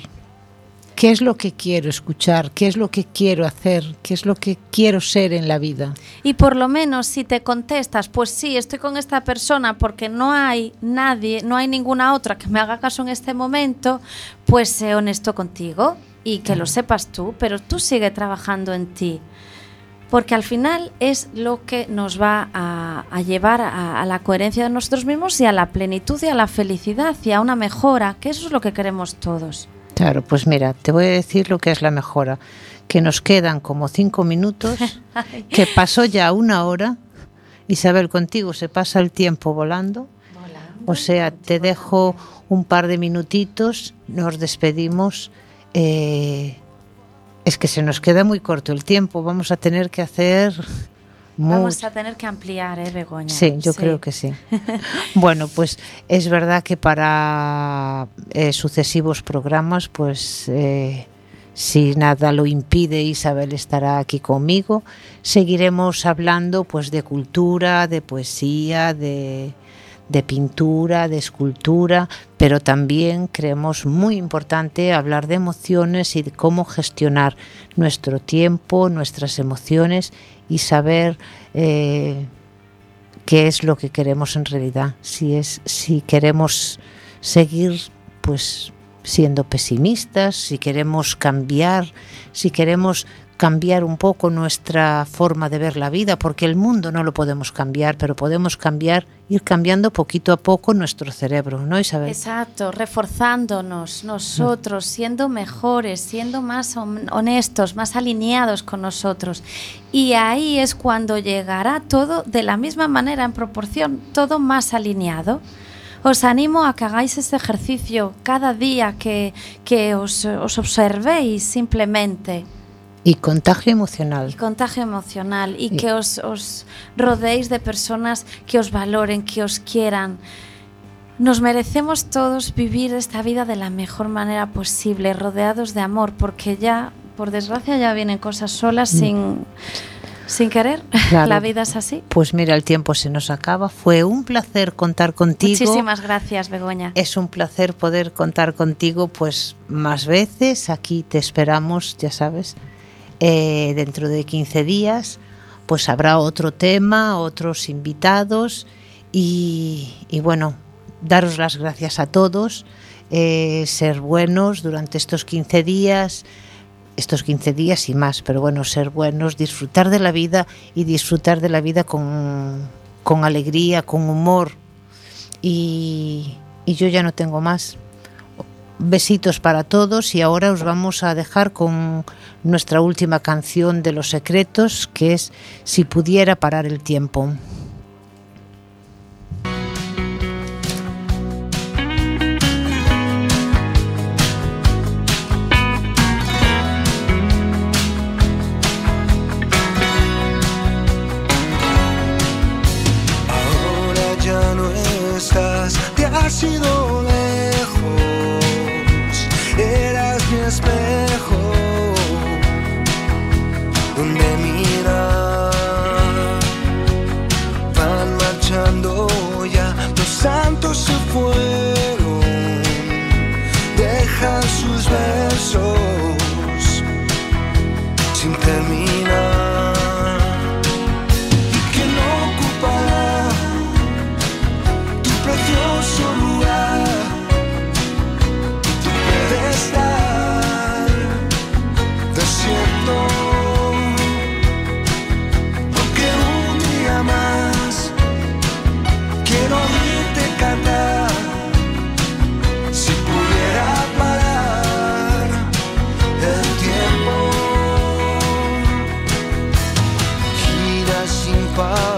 ¿Qué es lo que quiero escuchar? ¿Qué es lo que quiero hacer? ¿Qué es lo que quiero ser en la vida? Y por lo menos si te contestas, pues sí, estoy con esta persona porque no hay nadie, no hay ninguna otra que me haga caso en este momento, pues sé honesto contigo y que lo sepas tú, pero tú sigue trabajando en ti. Porque al final es lo que nos va a, a llevar a, a la coherencia de nosotros mismos y a la plenitud y a la felicidad y a una mejora, que eso es lo que queremos todos. Claro, pues mira, te voy a decir lo que es la mejora. Que nos quedan como cinco minutos, que pasó ya una hora. Isabel, contigo se pasa el tiempo volando. O sea, te dejo un par de minutitos, nos despedimos. Eh, es que se nos queda muy corto el tiempo, vamos a tener que hacer... Vamos a tener que ampliar, ¿eh, Begoña? Sí, yo creo que sí. bueno, pues es verdad que para eh, sucesivos programas, pues eh, si nada lo impide, Isabel estará aquí conmigo. Seguiremos hablando pues de cultura, de poesía, de, de pintura, de escultura, pero también creemos muy importante hablar de emociones y de cómo gestionar nuestro tiempo, nuestras emociones y saber eh, qué es lo que queremos en realidad. Si es, si queremos seguir, pues siendo pesimistas, si queremos cambiar, si queremos cambiar un poco nuestra forma de ver la vida, porque el mundo no lo podemos cambiar, pero podemos cambiar, ir cambiando poquito a poco nuestro cerebro, ¿no, Isabel? Exacto, reforzándonos nosotros, siendo mejores, siendo más hon- honestos, más alineados con nosotros. Y ahí es cuando llegará todo de la misma manera, en proporción, todo más alineado. Os animo a que hagáis ese ejercicio cada día, que, que os, os observéis simplemente. Y contagio emocional. Y contagio emocional y Y- que os, os rodeéis de personas que os valoren, que os quieran. Nos merecemos todos vivir esta vida de la mejor manera posible, rodeados de amor, porque ya, por desgracia, ya vienen cosas solas sin, sin querer. Claro. La vida es así. Pues mira, el tiempo se nos acaba. Fue un placer contar contigo. Muchísimas gracias, Begoña. Es un placer poder contar contigo pues más veces. Aquí te esperamos, ya sabes. Eh, dentro de 15 días pues habrá otro tema, otros invitados y, bueno, daros las gracias a todos, eh, ser buenos durante estos 15 días, estos 15 días y más, pero bueno, ser buenos, disfrutar de la vida y disfrutar de la vida con, alegría, con humor. Y yo ya no tengo más. Besitos para todos y ahora os vamos a dejar con nuestra última canción de Los Secretos, que es Si pudiera parar el tiempo. far